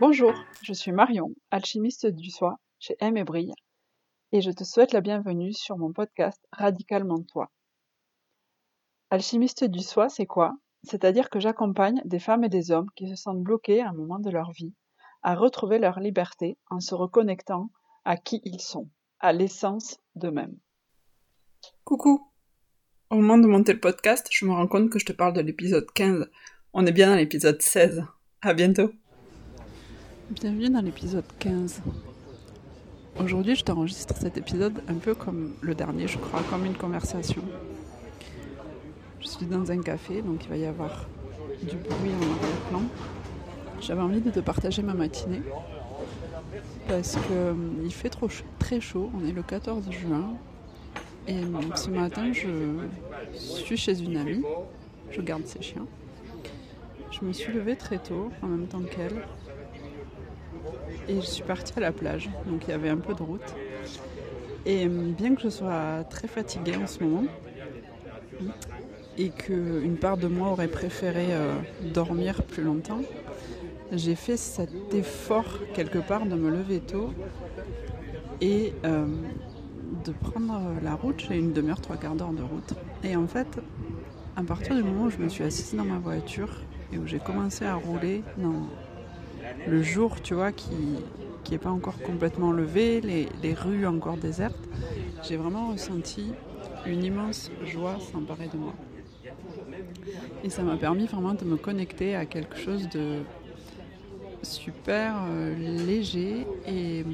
Bonjour, je suis Marion, alchimiste du soi chez M et Brille, et je te souhaite la bienvenue sur mon podcast Radicalement Toi. Alchimiste du soi, c'est quoi? C'est-à-dire que j'accompagne des femmes et des hommes qui se sentent bloqués à un moment de leur vie à retrouver leur liberté en se reconnectant à qui ils sont, à l'essence d'eux-mêmes. Coucou Au moment de monter le podcast, je me rends compte que je te parle de l'épisode 15. On est bien dans l'épisode 16. À bientôt Bienvenue dans l'épisode 15. Aujourd'hui, je t'enregistre cet épisode un peu comme le dernier, je crois, comme une conversation. Je suis dans un café, donc il va y avoir du bruit en arrière-plan. J'avais envie de te partager ma matinée parce qu'il euh, fait trop très chaud. On est le 14 juin et ce matin, je suis chez une amie. Je garde ses chiens. Je me suis levée très tôt, en même temps qu'elle, et je suis partie à la plage, donc il y avait un peu de route. Et euh, bien que je sois très fatiguée en ce moment, et qu'une part de moi aurait préféré euh, dormir plus longtemps, j'ai fait cet effort quelque part de me lever tôt et euh, de prendre la route. J'ai une demi-heure, trois quarts d'heure de route. Et en fait, à partir du moment où je me suis assise dans ma voiture et où j'ai commencé à rouler dans le jour, tu vois, qui n'est pas encore complètement levé, les rues encore désertes, j'ai vraiment ressenti une immense joie s'emparer de moi. Et ça m'a permis vraiment de me connecter à quelque chose de super euh, léger et,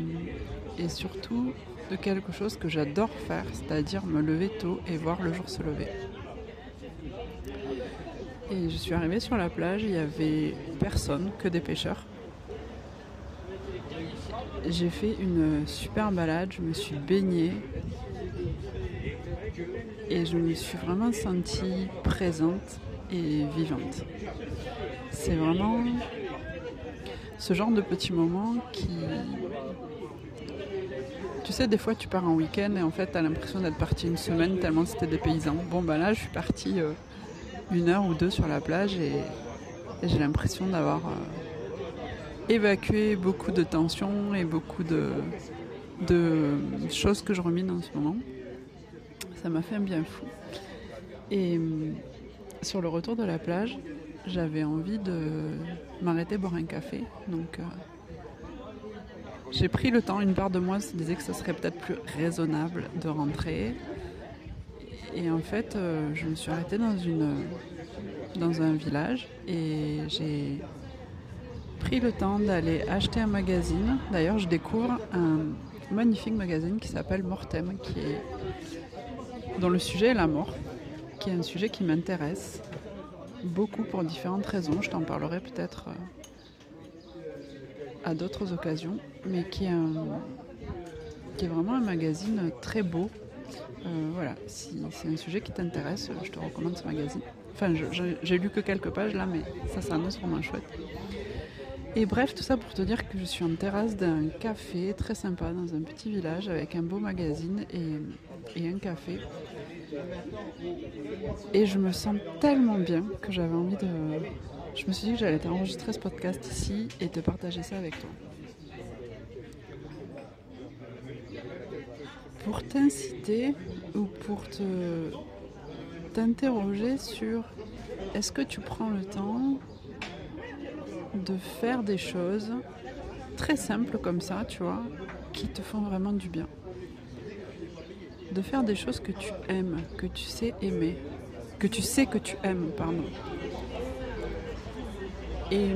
et surtout de quelque chose que j'adore faire, c'est-à-dire me lever tôt et voir le jour se lever. Et je suis arrivée sur la plage, il y avait personne, que des pêcheurs. J'ai fait une super balade, je me suis baignée et je me suis vraiment sentie présente et vivante. C'est vraiment ce genre de petits moments qui... Tu sais, des fois tu pars en week-end et en fait tu as l'impression d'être parti une semaine tellement c'était des paysans. Bon bah là je suis partie euh, une heure ou deux sur la plage et, j'ai l'impression d'avoir... Euh, évacuer beaucoup de tensions et beaucoup de, choses que je rumine en ce moment. Ça m'a fait un bien fou. Et euh, sur le retour de la plage, j'avais envie de m'arrêter boire un café. Donc euh, j'ai pris le temps, une part de moi se disait que ça serait peut-être plus raisonnable de rentrer. Et en fait, euh, je me suis arrêtée dans, une, dans un village et j'ai pris le temps d'aller acheter un magazine. D'ailleurs, je découvre un magnifique magazine qui s'appelle Mortem, dont le sujet est la mort, qui est un sujet qui m'intéresse beaucoup pour différentes raisons. Je t'en parlerai peut-être euh, à d'autres occasions, mais qui est, qui est vraiment un magazine très beau. Euh, voilà, si c'est un sujet qui t'intéresse, je te recommande ce magazine. Enfin, j'ai lu que quelques pages là, mais ça s'annonce vraiment chouette. Et bref, tout ça pour te dire que je suis en terrasse d'un café très sympa dans un petit village avec un beau magazine et, un café. Et je me sens tellement bien que j'avais envie de... Je me suis dit que j'allais t'enregistrer ce podcast ici et te partager ça avec toi. Pour t'inciter ou pour te t'interroger sur est-ce que tu prends le temps de faire des choses très simples comme ça, tu vois, qui te font vraiment du bien. De faire des choses que tu aimes, que tu sais aimer, que tu sais que tu aimes, pardon. Et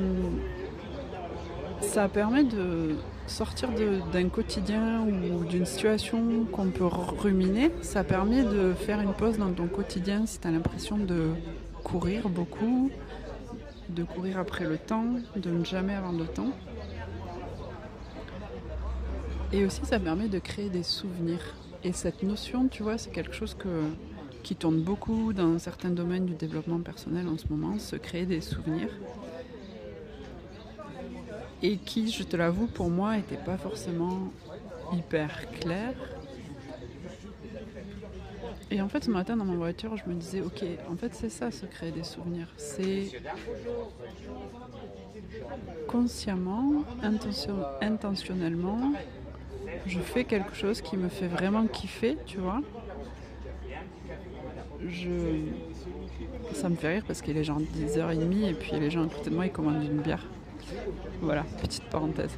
ça permet de sortir d'un quotidien ou d'une situation qu'on peut ruminer. Ça permet de faire une pause dans ton quotidien si tu as l'impression de courir beaucoup, de courir après le temps, de ne jamais avoir de temps. Et aussi, ça permet de créer des souvenirs. Et cette notion, tu vois, c'est quelque chose qui tourne beaucoup dans certains domaines du développement personnel en ce moment, se créer des souvenirs. Et qui, je te l'avoue, pour moi, n'était pas forcément hyper clair. Et en fait, ce matin, dans ma voiture, je me disais, ok, en fait, c'est ça, se créer des souvenirs. C'est consciemment, intentionnellement, je fais quelque chose qui me fait vraiment kiffer, tu vois. Je... Ça me fait rire parce qu'il est genre 10h30 et puis les gens à côté de moi ils commandent une bière. Voilà, petite parenthèse.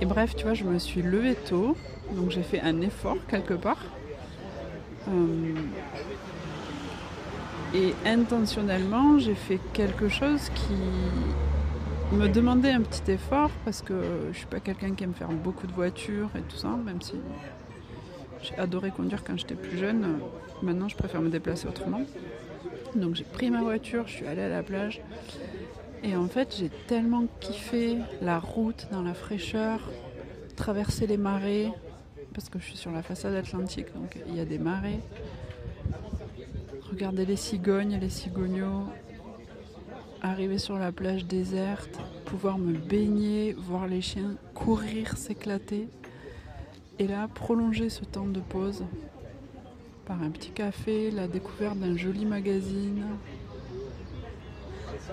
Et bref, tu vois, je me suis levée tôt, donc j'ai fait un effort quelque part. Euh, et intentionnellement, j'ai fait quelque chose qui me demandait un petit effort parce que je suis pas quelqu'un qui aime faire beaucoup de voitures et tout ça, même si j'ai adoré conduire quand j'étais plus jeune. Maintenant, je préfère me déplacer autrement. Donc j'ai pris ma voiture, je suis allée à la plage. Et en fait, j'ai tellement kiffé la route dans la fraîcheur, traverser les marais, parce que je suis sur la façade atlantique, donc il y a des marais. Regarder les cigognes, les cigognos, arriver sur la plage déserte, pouvoir me baigner, voir les chiens courir, s'éclater. Et là, prolonger ce temps de pause par un petit café, la découverte d'un joli magazine.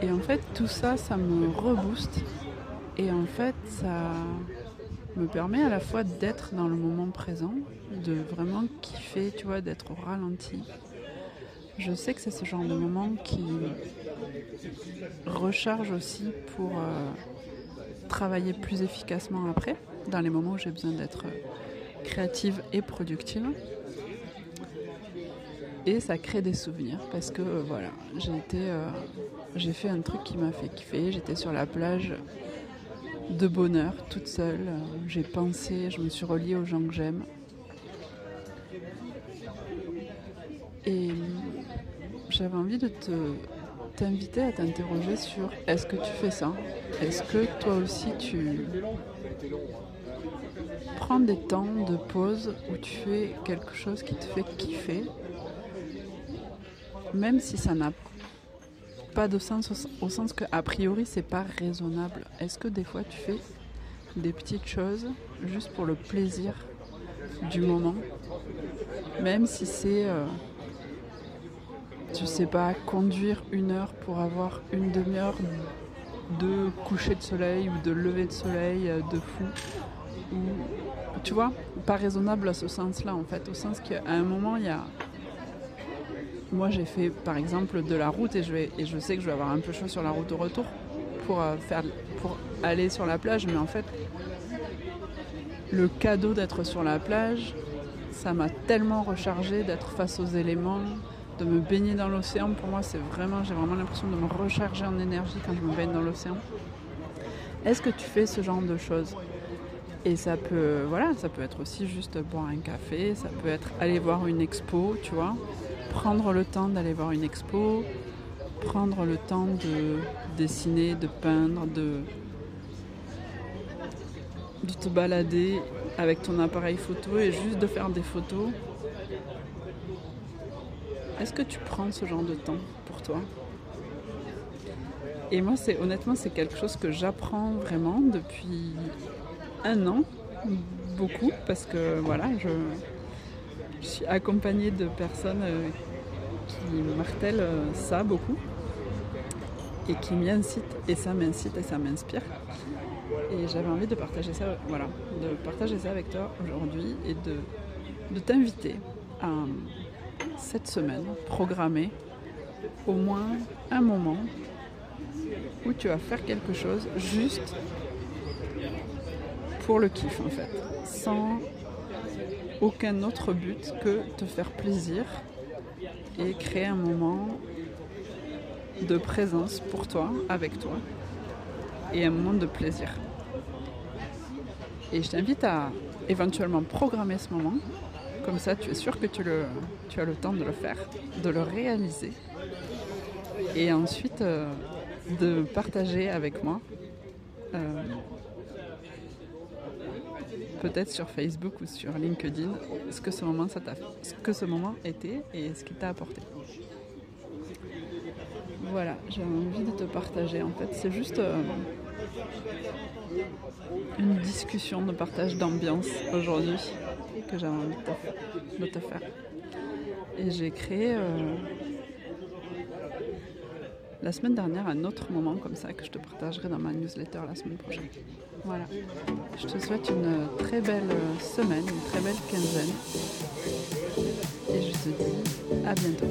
Et en fait, tout ça, ça me rebooste. Et en fait, ça me permet à la fois d'être dans le moment présent, de vraiment kiffer, tu vois, d'être au ralenti. Je sais que c'est ce genre de moment qui recharge aussi pour euh, travailler plus efficacement après, dans les moments où j'ai besoin d'être créative et productive. Et ça crée des souvenirs parce que euh, voilà, j'ai été, euh, j'ai fait un truc qui m'a fait kiffer. J'étais sur la plage de bonheur, toute seule. J'ai pensé, je me suis reliée aux gens que j'aime. Et j'avais envie de te t'inviter à t'interroger sur est-ce que tu fais ça? Est-ce que toi aussi tu prends des temps de pause où tu fais quelque chose qui te fait kiffer? Même si ça n'a pas de sens au, sens que a priori c'est pas raisonnable. Est-ce que des fois tu fais des petites choses juste pour le plaisir du moment, même si c'est, euh, tu sais pas, conduire une heure pour avoir une demi-heure de coucher de soleil ou de lever de soleil euh, de fou, ou tu vois, pas raisonnable à ce sens-là en fait, au sens qu'à un moment il y a moi, j'ai fait par exemple de la route et je, vais, et je sais que je vais avoir un peu chaud sur la route au retour pour, euh, pour aller sur la plage, mais en fait, le cadeau d'être sur la plage, ça m'a tellement rechargé d'être face aux éléments, de me baigner dans l'océan. Pour moi, c'est vraiment, j'ai vraiment l'impression de me recharger en énergie quand je me baigne dans l'océan. Est-ce que tu fais ce genre de choses? Et ça peut, voilà, ça peut être aussi juste boire un café, ça peut être aller voir une expo, tu vois prendre le temps d'aller voir une expo, prendre le temps de dessiner, de peindre, de, de te balader avec ton appareil photo et juste de faire des photos. Est-ce que tu prends ce genre de temps pour toi? Et moi, c'est honnêtement, c'est quelque chose que j'apprends vraiment depuis un an, beaucoup, parce que voilà, je, je suis accompagnée de personnes euh, qui martèlent euh, ça beaucoup et qui m'y incitent et ça m'incite et ça m'inspire. Et j'avais envie de partager ça, voilà, de partager ça avec toi aujourd'hui et de, de t'inviter à cette semaine programmer au moins un moment où tu vas faire quelque chose juste pour le kiff en fait, sans aucun autre but que te faire plaisir et créer un moment de présence pour toi, avec toi, et un moment de plaisir. Et je t'invite à éventuellement programmer ce moment, comme ça tu es sûr que tu, le, tu as le temps de le faire, de le réaliser, et ensuite euh, de partager avec moi. Euh, peut-être sur Facebook ou sur LinkedIn ce que ce moment, ce que ce était et ce qu'il t'a apporté. voilà, j'ai envie de te partager. En fait, c'est juste euh, une discussion de partage d'ambiance aujourd'hui que j'avais envie de te, faire. Et j'ai créé euh, la semaine dernière un autre moment comme ça que je te partagerai dans ma newsletter la semaine prochaine. Voilà. Je te souhaite une très belle semaine, une très belle quinzaine. Et je te dis à bientôt.